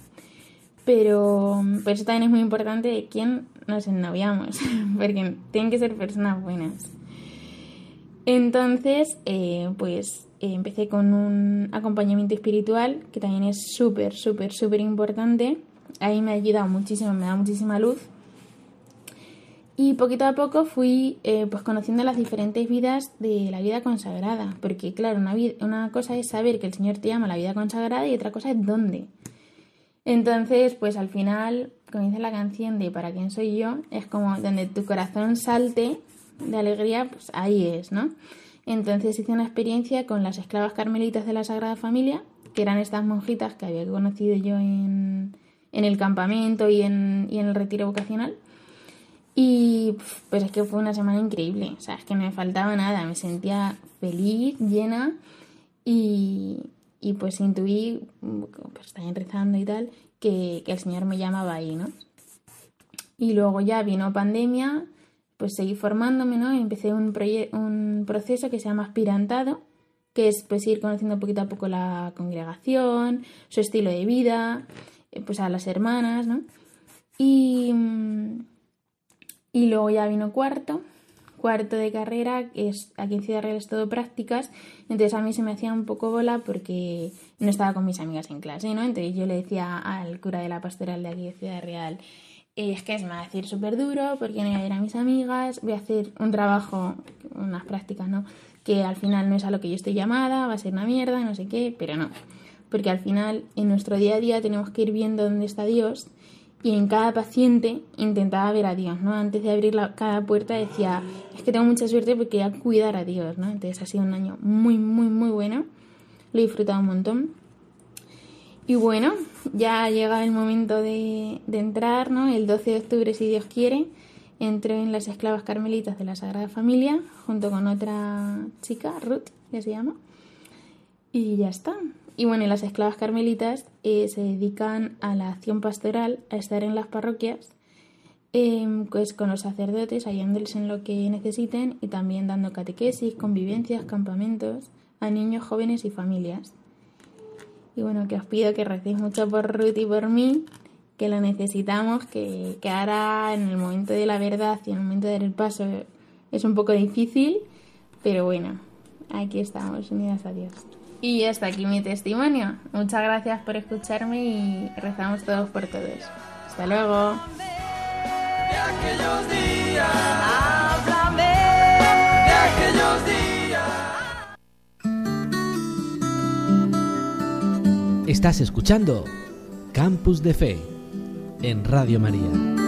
Pero por eso también es muy importante de quién nos ennoviamos, porque tienen que ser personas buenas. Entonces, eh, pues eh, empecé con un acompañamiento espiritual, que también es súper, súper, súper importante. Ahí me ha ayudado muchísimo, me da muchísima luz. Y poquito a poco fui eh, pues conociendo las diferentes vidas de la vida consagrada. Porque claro, una, vi- una cosa es saber que el Señor te llama la vida consagrada y otra cosa es dónde. Entonces, pues al final, dice la canción de ¿Para quién soy yo? Es como donde tu corazón salte de alegría, pues ahí es, ¿no? Entonces hice una experiencia con las esclavas carmelitas de la Sagrada Familia, que eran estas monjitas que había conocido yo en, en el campamento y en, y en el retiro vocacional. Y pues es que fue una semana increíble, o sea, es que no me faltaba nada, me sentía feliz, llena y, y pues intuí, pues también rezando y tal, que, el Señor me llamaba ahí, ¿no? Y luego ya vino pandemia, pues seguí formándome, ¿no? Y empecé un, un proceso que se llama aspirantado, que es pues ir conociendo poquito a poco la congregación, su estilo de vida, eh, pues a las hermanas, ¿no? Y, mm, y luego ya vino cuarto, cuarto de carrera, es aquí en Ciudad Real es todo prácticas, entonces a mí se me hacía un poco bola porque no estaba con mis amigas en clase, ¿no? Entonces yo le decía al cura de la pastoral de aquí de Ciudad Real, "Eh, es que se me va a decir súper duro porque no voy a ir a mis amigas, voy a hacer un trabajo, unas prácticas, ¿no? Que al final no es a lo que yo estoy llamada, va a ser una mierda, no sé qué, pero no. Porque al final en nuestro día a día tenemos que ir viendo dónde está Dios y en cada paciente intentaba ver a Dios, ¿no? Antes de abrir la- cada puerta decía, es que tengo mucha suerte porque voy a cuidar a Dios, ¿no? Entonces ha sido un año muy, muy, muy bueno. Lo he disfrutado un montón. Y bueno, ya llega el momento de, de entrar, ¿no? El 12 de octubre, si Dios quiere, entro en las esclavas carmelitas de la Sagrada Familia, junto con otra chica, Ruth, que se llama. Y ya está. Y bueno, y las esclavas carmelitas eh, se dedican a la acción pastoral, a estar en las parroquias, em, pues con los sacerdotes, ayudándoles en lo que necesiten y también dando catequesis, convivencias, campamentos a niños, jóvenes y familias. Y bueno, que os pido que recéis mucho por Ruth y por mí, que lo necesitamos, que, que ahora en el momento de la verdad y en el momento de dar el paso es un poco difícil, pero bueno, aquí estamos, unidas a Dios. Y hasta aquí mi testimonio. Muchas gracias por escucharme y rezamos todos por todos. Hasta luego. Estás escuchando Campus de Fe en Radio María.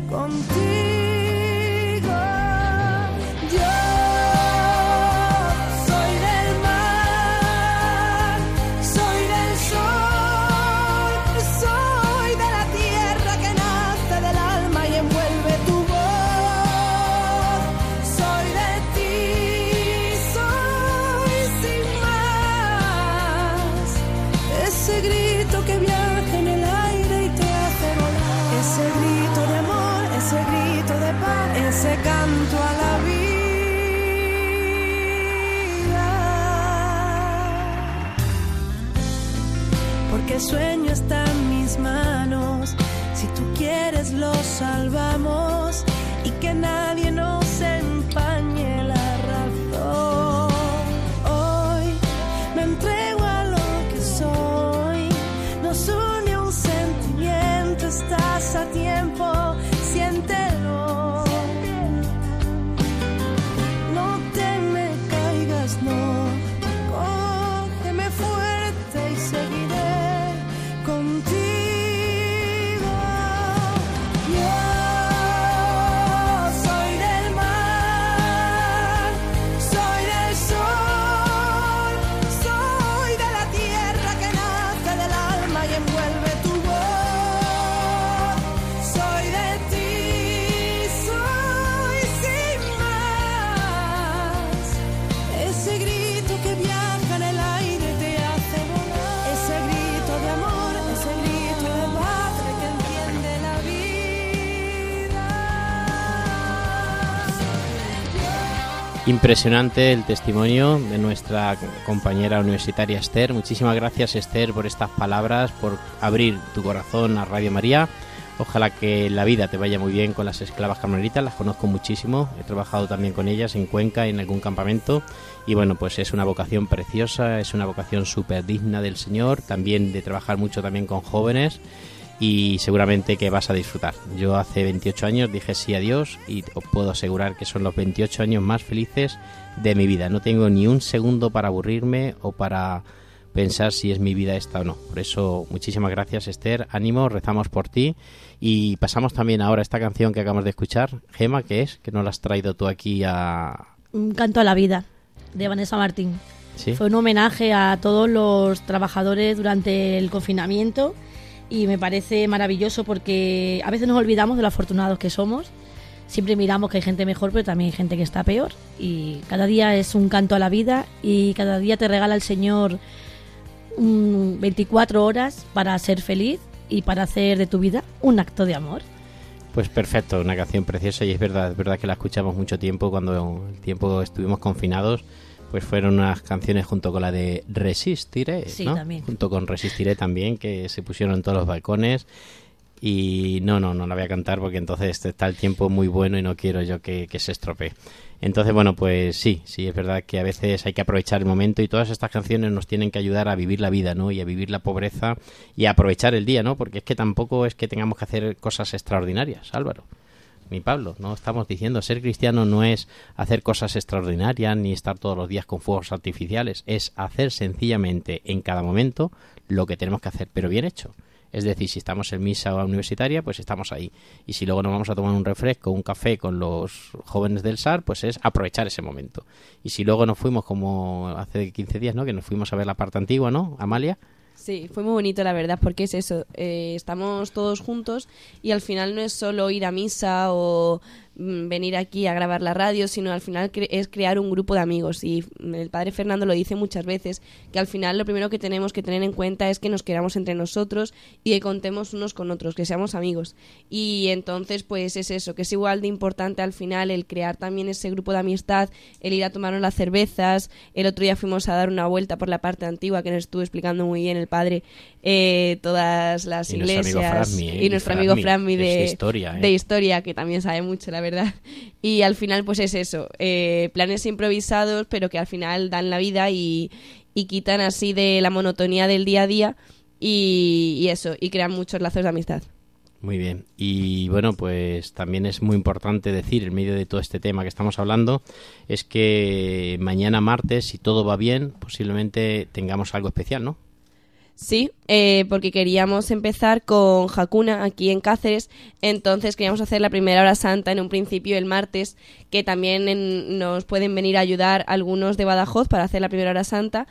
contigo. Salvamos. Impresionante el testimonio de nuestra compañera universitaria Esther. Muchísimas gracias Esther por estas palabras, por abrir tu corazón a Radio María. Ojalá que la vida te vaya muy bien con las esclavas carmelitas, las conozco muchísimo, he trabajado también con ellas en Cuenca, en algún campamento, y bueno, pues es una vocación preciosa, es una vocación súper digna del Señor, también de trabajar mucho también con jóvenes, y seguramente que vas a disfrutar. Yo hace 28 años dije sí a Dios y os puedo asegurar que son los 28 años más felices de mi vida. No tengo ni un segundo para aburrirme o para pensar si es mi vida esta o no. Por eso, muchísimas gracias Esther, ánimo, rezamos por ti y pasamos también ahora a esta canción que acabamos de escuchar, Gema, que es, que no la has traído tú aquí a... Un canto a la vida de Vanessa Martín. ¿Sí? Fue un homenaje a todos los trabajadores durante el confinamiento y me parece maravilloso porque a veces nos olvidamos de lo afortunados que somos. Siempre miramos que hay gente mejor, pero también hay gente que está peor. Y cada día es un canto a la vida y cada día te regala el Señor mm, 24 horas para ser feliz y para hacer de tu vida un acto de amor. Pues perfecto, una canción preciosa y es verdad, es verdad que la escuchamos mucho tiempo cuando el tiempo estuvimos confinados, pues fueron unas canciones junto con la de Resistiré, Sí, ¿no? también. Junto con Resistiré también, que se pusieron en todos los balcones. Y no, no, no la voy a cantar porque entonces está el tiempo muy bueno y no quiero yo que, que se estropee. Entonces, bueno, pues sí, sí, es verdad que a veces hay que aprovechar el momento y todas estas canciones nos tienen que ayudar a vivir la vida, ¿no? Y a vivir la pobreza y a aprovechar el día, ¿no? Porque es que tampoco es que tengamos que hacer cosas extraordinarias, Álvaro. Ni Pablo, no estamos diciendo ser cristiano no es hacer cosas extraordinarias ni estar todos los días con fuegos artificiales, es hacer sencillamente en cada momento lo que tenemos que hacer, pero bien hecho. Es decir, si estamos en misa universitaria, pues estamos ahí. Y si luego nos vamos a tomar un refresco, un café con los jóvenes del SAR, pues es aprovechar ese momento. Y si luego nos fuimos, como hace 15 días, ¿no? Que nos fuimos a ver la parte antigua, ¿no? Amalia. Sí, fue muy bonito la verdad, porque es eso, eh, estamos todos juntos y al final no es solo ir a misa o venir aquí a grabar la radio, sino al final cre- es crear un grupo de amigos y el padre Fernando lo dice muchas veces, que al final lo primero que tenemos que tener en cuenta es que nos queramos entre nosotros y que contemos unos con otros, que seamos amigos. Y entonces pues es eso, que es igual de importante al final el crear también ese grupo de amistad, el ir a tomarnos las cervezas, el otro día fuimos a dar una vuelta por la parte antigua que nos estuvo explicando muy bien el padre eh, todas las Y iglesias Franmi, ¿eh? y nuestro amigo Franmi, de, de historia, ¿eh? de historia que también sabe mucho la verdad y al final pues es eso planes improvisados pero que al final dan la vida y, y quitan así de la monotonía del día a día y, y eso y crean muchos lazos de amistad Muy bien. Y bueno, pues también es muy importante decir, en medio de todo este tema que estamos hablando, es que mañana martes, si todo va bien, posiblemente tengamos algo especial, ¿no? Sí, eh, porque queríamos empezar con Hakuna aquí en Cáceres, entonces queríamos hacer la primera hora santa en un principio el martes, que también en- nos pueden venir a ayudar algunos de Badajoz para hacer la primera hora santa.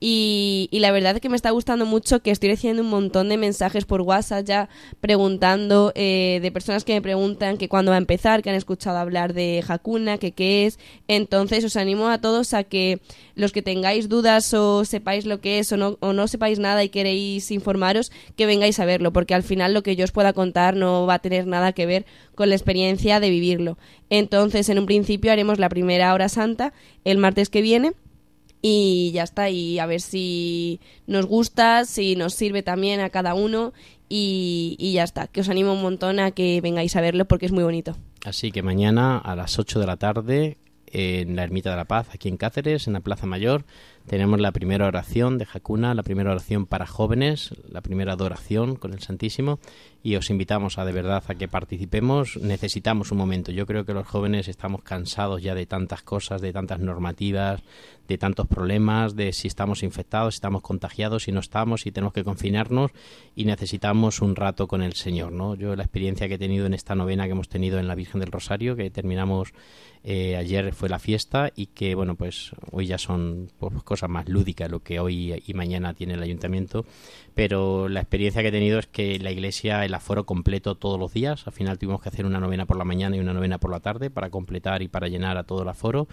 Y, y la verdad es que me está gustando mucho que estoy recibiendo un montón de mensajes por WhatsApp ya preguntando eh, de personas que me preguntan que cuándo va a empezar, que han escuchado hablar de Hakuna, que qué es. Entonces os animo a todos a que los que tengáis dudas o sepáis lo que es o no, o no sepáis nada y queréis informaros, que vengáis a verlo, porque al final lo que yo os pueda contar no va a tener nada que ver con la experiencia de vivirlo. Entonces, en un principio haremos la primera hora santa el martes que viene y ya está, y a ver si nos gusta, si nos sirve también a cada uno y, y ya está, que os animo un montón a que vengáis a verlo porque es muy bonito. Así que mañana a las 8 de la tarde en la Ermita de la Paz, aquí en Cáceres, en la Plaza Mayor, tenemos la primera oración de Hakuna, la primera oración para jóvenes, la primera adoración con el Santísimo y os invitamos a de verdad a que participemos. Necesitamos un momento. Yo creo que los jóvenes estamos cansados ya de tantas cosas, de tantas normativas, de tantos problemas, de si estamos infectados, si estamos contagiados, si no estamos, si tenemos que confinarnos y necesitamos un rato con el Señor, ¿no? Yo la experiencia que he tenido en esta novena que hemos tenido en la Virgen del Rosario, que terminamos eh, ayer fue la fiesta y que bueno pues hoy ya son pues, cosas más lúdicas lo que hoy y mañana tiene el ayuntamiento pero la experiencia que he tenido es que la iglesia el aforo completo todos los días. Al final tuvimos que hacer una novena por la mañana y una novena por la tarde para completar y para llenar a todo el aforo.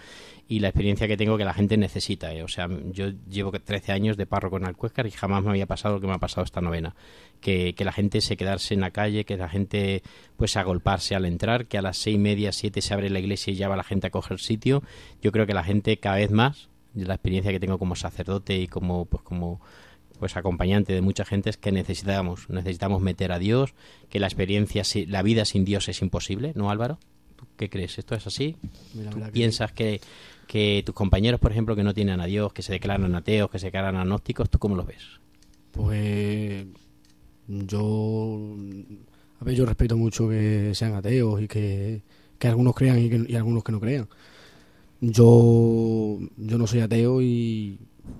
Y la experiencia que tengo que la gente necesita ¿eh? o sea yo llevo 13 años de párroco en Alcuéscar y jamás me había pasado lo que me ha pasado esta novena. Que, que la gente se quedarse en la calle que la gente pues agolparse al entrar que a las seis y media siete se abre la iglesia y ya va la gente a coger sitio. Yo creo que la gente cada vez más la experiencia que tengo como sacerdote y como pues como pues acompañante de mucha gente es que necesitamos necesitamos meter a Dios que la experiencia si- la vida sin Dios es imposible no Álvaro ¿Tú qué crees esto es así ¿Tú piensas que que tus compañeros por ejemplo que no tienen a Dios que se declaran ateos que se declaran agnósticos tú cómo los ves Pues yo a ver yo respeto mucho que sean ateos y que, que algunos crean y, que- y algunos que no crean. Yo yo no soy ateo y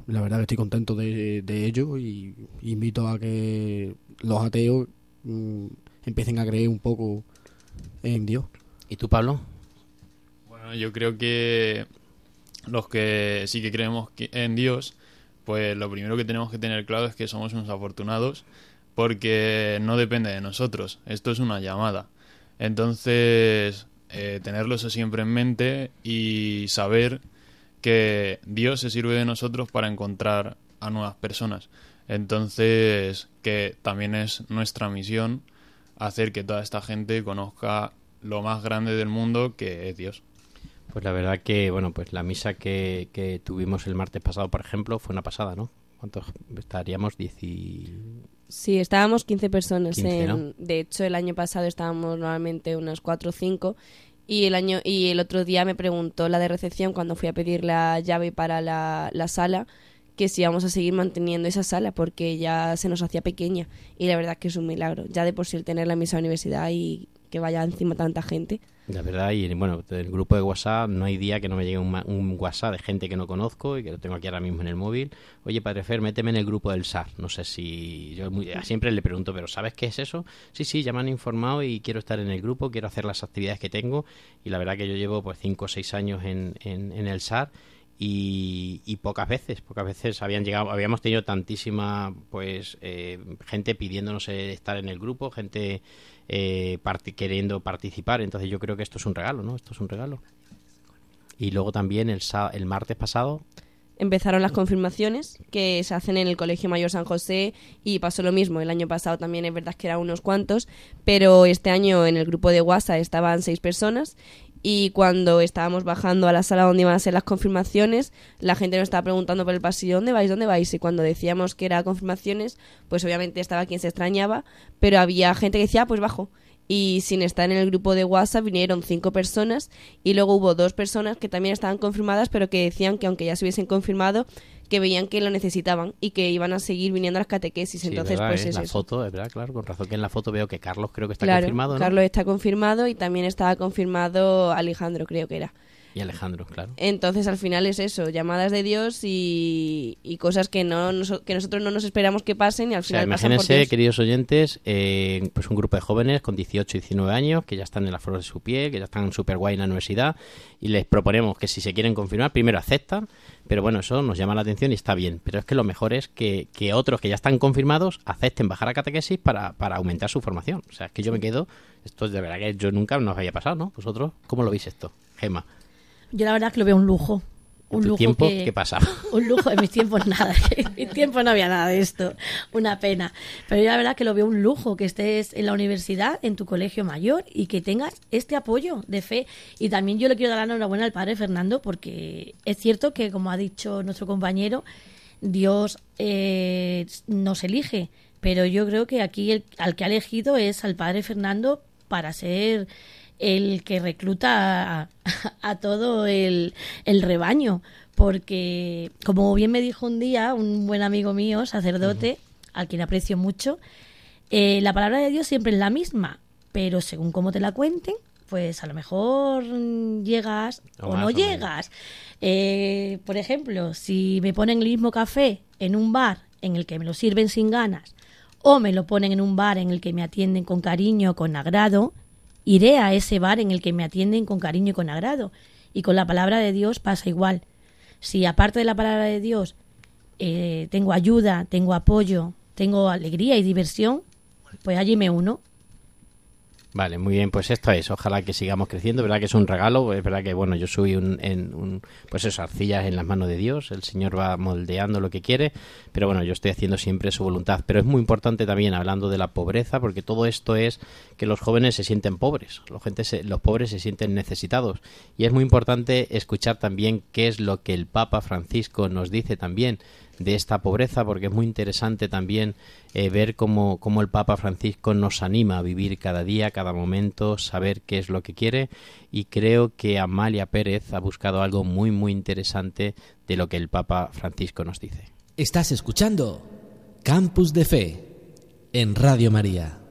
la verdad que estoy contento de, de ello y invito a que los ateos mm, empiecen a creer un poco en Dios. ¿Y tú Pablo? Bueno, yo creo que los que sí que creemos que- en Dios, pues lo primero que tenemos que tener claro es que somos unos afortunados porque no depende de nosotros. Esto es una llamada. Entonces, eh, tenerlo eso siempre en mente y saber que Dios se sirve de nosotros para encontrar a nuevas personas. Entonces, que también es nuestra misión hacer que toda esta gente conozca lo más grande del mundo que es Dios. Pues la verdad que, bueno, pues la misa que, que tuvimos el martes pasado, por ejemplo, fue una pasada, ¿no? ¿Cuántos estaríamos? Diez y... Sí, estábamos 15 personas. 15, en- ¿no? De hecho, el año pasado estábamos normalmente unas 4 o 5. Y el, año, y el otro día me preguntó la de recepción cuando fui a pedir la llave para la, la sala que si íbamos a seguir manteniendo esa sala porque ya se nos hacía pequeña. Y la verdad que es un milagro. Ya de por sí el tener la misa de universidad y que vaya encima tanta gente. La verdad, y bueno, del grupo de WhatsApp no hay día que no me llegue un, un WhatsApp de gente que no conozco y que lo tengo aquí ahora mismo en el móvil. Oye, Padre Fer, méteme en el grupo del SAR. No sé si... Yo muy- siempre le pregunto, ¿pero sabes qué es eso? Sí, sí, ya me han informado y quiero estar en el grupo, quiero hacer las actividades que tengo. Y la verdad que yo llevo pues 5 o 6 años en, en, en el SAR y, pocas veces, pocas veces habían llegado, habíamos tenido tantísima pues eh, gente pidiéndonos eh, estar en el grupo, gente eh, queriendo participar, entonces yo creo que esto es un regalo, ¿no? Esto es un regalo. Y luego también el, el martes pasado, Empezaron las confirmaciones que se hacen en el Colegio Mayor San José y pasó lo mismo. El año pasado también es verdad que eran unos cuantos, pero este año en el grupo de WhatsApp estaban seis personas y cuando estábamos bajando a la sala donde iban a ser las confirmaciones, la gente nos estaba preguntando por el pasillo, ¿dónde vais? ¿Dónde vais? Y cuando decíamos que era confirmaciones, pues obviamente estaba quien se extrañaba, pero había gente que decía, "Ah, pues bajo. Y sin estar en el grupo de WhatsApp vinieron cinco personas y luego hubo dos personas que también estaban confirmadas, pero que decían que aunque ya se hubiesen confirmado, que veían que lo necesitaban y que iban a seguir viniendo a las catequesis. sí, Entonces, ¿verdad, pues eh? es la eso. foto, es verdad, claro, con razón que en la foto veo que Carlos creo que está Claro, confirmado, ¿no? Carlos está confirmado y también estaba confirmado Alejandro, creo que era. Y Alejandro, claro. Entonces, al final es eso, llamadas de Dios y, y cosas que no que nosotros no nos esperamos que pasen y al O sea, final pasan por imagínense, Dios. queridos oyentes, eh, pues un grupo de jóvenes con 18 y 19 años que ya están en la flor de su piel, que ya están súper guay en la universidad y les proponemos que si se quieren confirmar, primero aceptan, pero bueno, eso nos llama la atención y está bien. Pero es que lo mejor es que, que otros que ya están confirmados acepten bajar a catequesis para, para aumentar su formación. O sea, es que yo me quedo, esto es de verdad que yo nunca nos había pasado, ¿no? ¿Vosotros cómo lo veis esto? Gema, Yo la verdad es que lo veo un lujo. ¿en Un lujo tiempo que- qué pasaba? Un lujo, en mis tiempos nada, en mis tiempos no había nada de esto, una pena. Pero yo la verdad que lo veo un lujo que estés en la universidad, en tu colegio mayor y que tengas este apoyo de fe. Y también yo le quiero dar la enhorabuena al padre Fernando porque es cierto que, como ha dicho nuestro compañero, Dios eh, nos elige, pero yo creo que aquí el, al que ha elegido es al padre Fernando para ser el que recluta a, a todo el, el rebaño, porque como bien me dijo un día un buen amigo mío, sacerdote, al quien aprecio mucho, eh, la palabra de Dios siempre es la misma, pero según cómo te la cuenten, pues a lo mejor llegas O no o llegas. Eh, por ejemplo, si me ponen el mismo café en un bar en el que me lo sirven sin ganas, o me lo ponen en un bar en el que me atienden con cariño, con agrado, iré a ese bar en el que me atienden con cariño y con agrado. Y con la palabra de Dios pasa igual. Si aparte de la palabra de Dios eh, tengo ayuda, tengo apoyo, tengo alegría y diversión, pues allí me uno. Vale, muy bien, pues esto es, ojalá que sigamos creciendo, verdad que es un regalo, es verdad que bueno, yo soy un, en, un pues eso, arcillas en las manos de Dios, el Señor va moldeando lo que quiere, pero bueno, yo estoy haciendo siempre su voluntad, pero es muy importante también hablando de la pobreza, porque todo esto es que los jóvenes se sienten pobres, los, gente se- los pobres se sienten necesitados, y es muy importante escuchar también qué es lo que el Papa Francisco nos dice también de esta pobreza, porque es muy interesante también eh, ver cómo, cómo el Papa Francisco nos anima a vivir cada día, cada momento, saber qué es lo que quiere y creo que Amalia Pérez ha buscado algo muy muy interesante de lo que el Papa Francisco nos dice. Estás escuchando Campus de Fe en Radio María.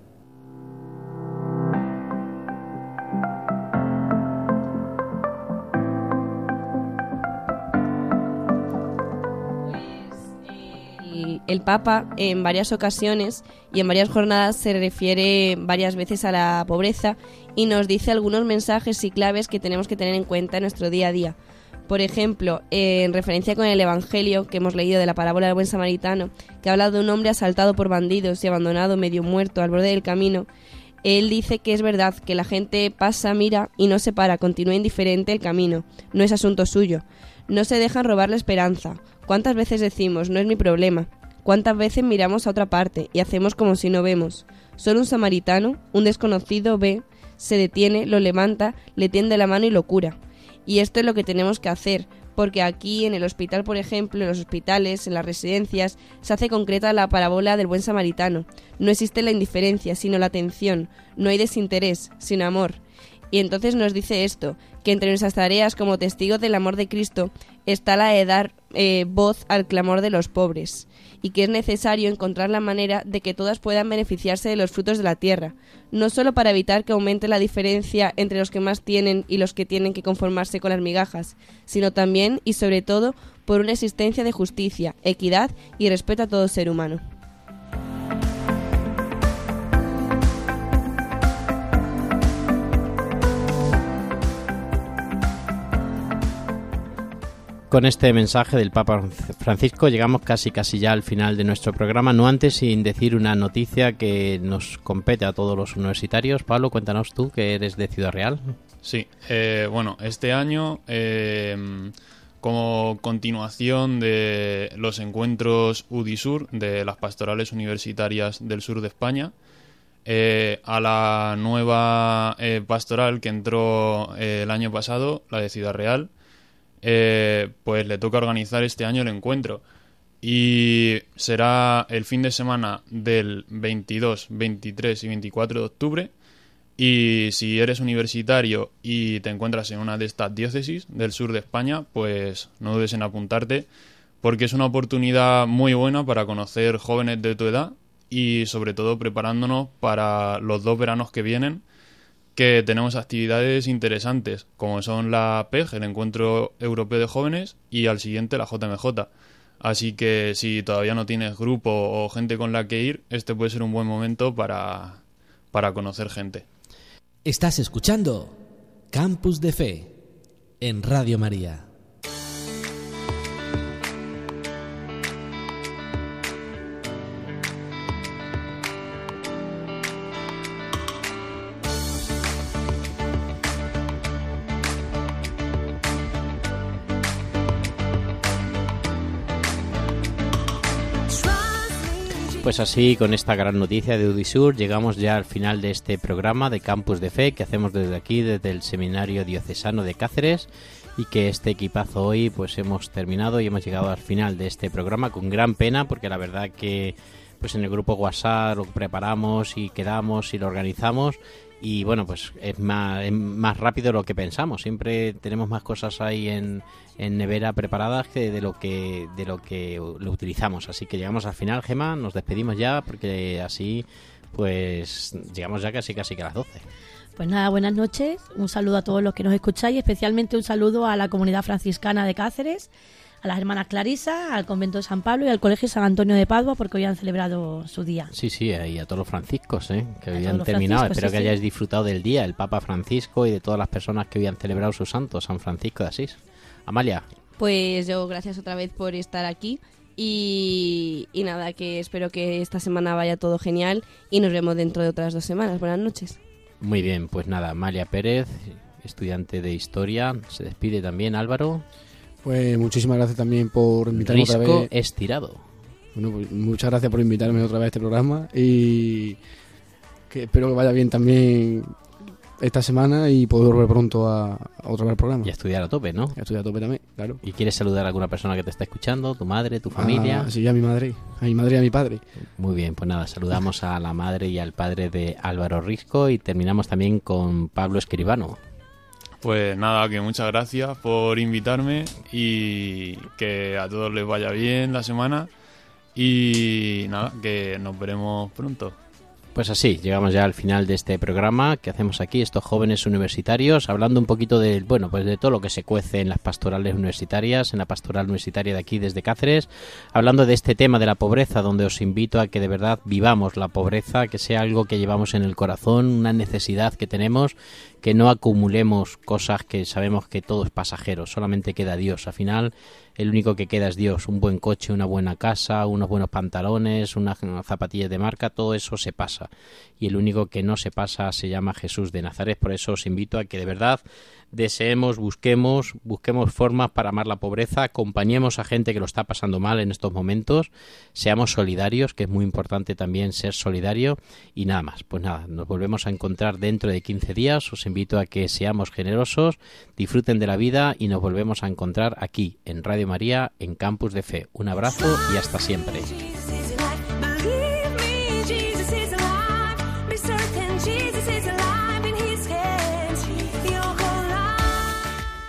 El Papa en varias ocasiones y en varias jornadas se refiere varias veces a la pobreza y nos dice algunos mensajes y claves que tenemos que tener en cuenta en nuestro día a día. Por ejemplo, en referencia con el Evangelio que hemos leído de la parábola del buen samaritano, que habla de un hombre asaltado por bandidos y abandonado medio muerto al borde del camino, él dice que es verdad que la gente pasa, mira y no se para, continúa indiferente el camino, no es asunto suyo. No se dejan robar la esperanza. ¿Cuántas veces decimos, no es mi problema? ¿Cuántas veces miramos a otra parte y hacemos como si no vemos? Solo un samaritano, un desconocido, ve, se detiene, lo levanta, le tiende la mano y lo cura. Y esto es lo que tenemos que hacer, porque aquí en el hospital, por ejemplo, en los hospitales, en las residencias, se hace concreta la parábola del buen samaritano. No existe la indiferencia, sino la atención. No hay desinterés, sino amor. Y entonces nos dice esto, que entre nuestras tareas como testigos del amor de Cristo está la de dar eh, voz al clamor de los pobres, y que es necesario encontrar la manera de que todas puedan beneficiarse de los frutos de la tierra, no solo para evitar que aumente la diferencia entre los que más tienen y los que tienen que conformarse con las migajas, sino también y sobre todo por una existencia de justicia, equidad y respeto a todo ser humano. Con este mensaje del Papa Francisco llegamos casi casi ya al final de nuestro programa, no antes sin decir una noticia que nos compete a todos los universitarios. Pablo, cuéntanos tú que eres de Ciudad Real. Sí, eh, bueno, este año, eh, como continuación de los encuentros UDISUR de las pastorales universitarias del sur de España, eh, a la nueva eh, pastoral que entró eh, el año pasado, la de Ciudad Real, eh, pues le toca organizar este año el encuentro. Y será el fin de semana del 22, 23 y 24 de octubre. Y si eres universitario y te encuentras en una de estas diócesis del sur de España, pues no dudes en apuntarte, porque es una oportunidad muy buena para conocer jóvenes de tu edad y sobre todo preparándonos para los dos veranos que vienen, que tenemos actividades interesantes, como son la PEG, el Encuentro Europeo de Jóvenes, y al siguiente la JMJ. Así que si todavía no tienes grupo o gente con la que ir, este puede ser un buen momento para, para conocer gente. Estás escuchando Campus de Fe en Radio María. Pues así, con esta gran noticia de Udisur, llegamos ya al final de este programa de Campus de Fe que hacemos desde aquí, desde el Seminario Diocesano de Cáceres, y que este equipazo hoy pues hemos terminado y hemos llegado al final de este programa con gran pena, porque la verdad que pues en el grupo WhatsApp lo preparamos y quedamos y lo organizamos y bueno pues es más, es más rápido de lo que pensamos. Siempre tenemos más cosas ahí en, en nevera preparadas que de lo que de lo que lo utilizamos. Así que llegamos al final Gema nos despedimos ya porque así pues llegamos ya casi casi que a las 12 Pues nada, buenas noches. Un saludo a todos los que nos escucháis, especialmente un saludo a la comunidad franciscana de Cáceres, a las hermanas Clarisa, al convento de San Pablo y al colegio San Antonio de Padua porque hoy han celebrado su día. Sí, sí, y a todos los franciscos, ¿eh? que hoy han terminado. Espero sí, que sí. hayáis disfrutado del día, el Papa Francisco y de todas las personas que hoy han celebrado su santo, San Francisco de Asís. Amalia, Pues yo gracias otra vez por estar aquí y, y nada, que espero que esta semana vaya todo genial y nos vemos dentro de otras dos semanas. Buenas noches. muy bien, pues nada, Amalia Pérez, estudiante de Historia, se despide también Álvaro. Pues muchísimas gracias también por invitarme otra Risco vez. estirado. Bueno, pues muchas gracias por invitarme otra vez a este programa y que espero que vaya bien también esta semana y poder volver pronto a, a otra vez al programa. Y a estudiar a tope, ¿no? Y a estudiar a tope también, claro. ¿Y quieres saludar a alguna persona que te está escuchando? ¿Tu madre, tu familia? Ah, sí, a mi madre, a mi madre y a mi padre. Muy bien, pues nada, saludamos a la madre y al padre de Álvaro Risco y terminamos también con Pablo Escribano. Pues nada, que muchas gracias por invitarme y que a todos les vaya bien la semana y nada, que nos veremos pronto. Pues así, llegamos ya al final de este programa que hacemos aquí, estos jóvenes universitarios, hablando un poquito de, bueno, pues de todo lo que se cuece en las pastorales universitarias, en la pastoral universitaria de aquí desde Cáceres, hablando de este tema de la pobreza, donde os invito a que de verdad vivamos la pobreza, que sea algo que llevamos en el corazón, una necesidad que tenemos, que no acumulemos cosas que sabemos que todo es pasajero, solamente queda Dios. Al final, el único que queda es Dios. Un buen coche, una buena casa, unos buenos pantalones, unas zapatillas de marca, todo eso se pasa. Y el único que no se pasa se llama Jesús de Nazaret. Por eso os invito a que de verdad deseemos, busquemos, busquemos formas para amar la pobreza, acompañemos a gente que lo está pasando mal en estos momentos, seamos solidarios, que es muy importante también ser solidario y nada más. Pues nada, nos volvemos a encontrar dentro de 15 días, os invito a que seamos generosos, disfruten de la vida y nos volvemos a encontrar aquí en Radio María, en Campus de Fe. Un abrazo y hasta siempre.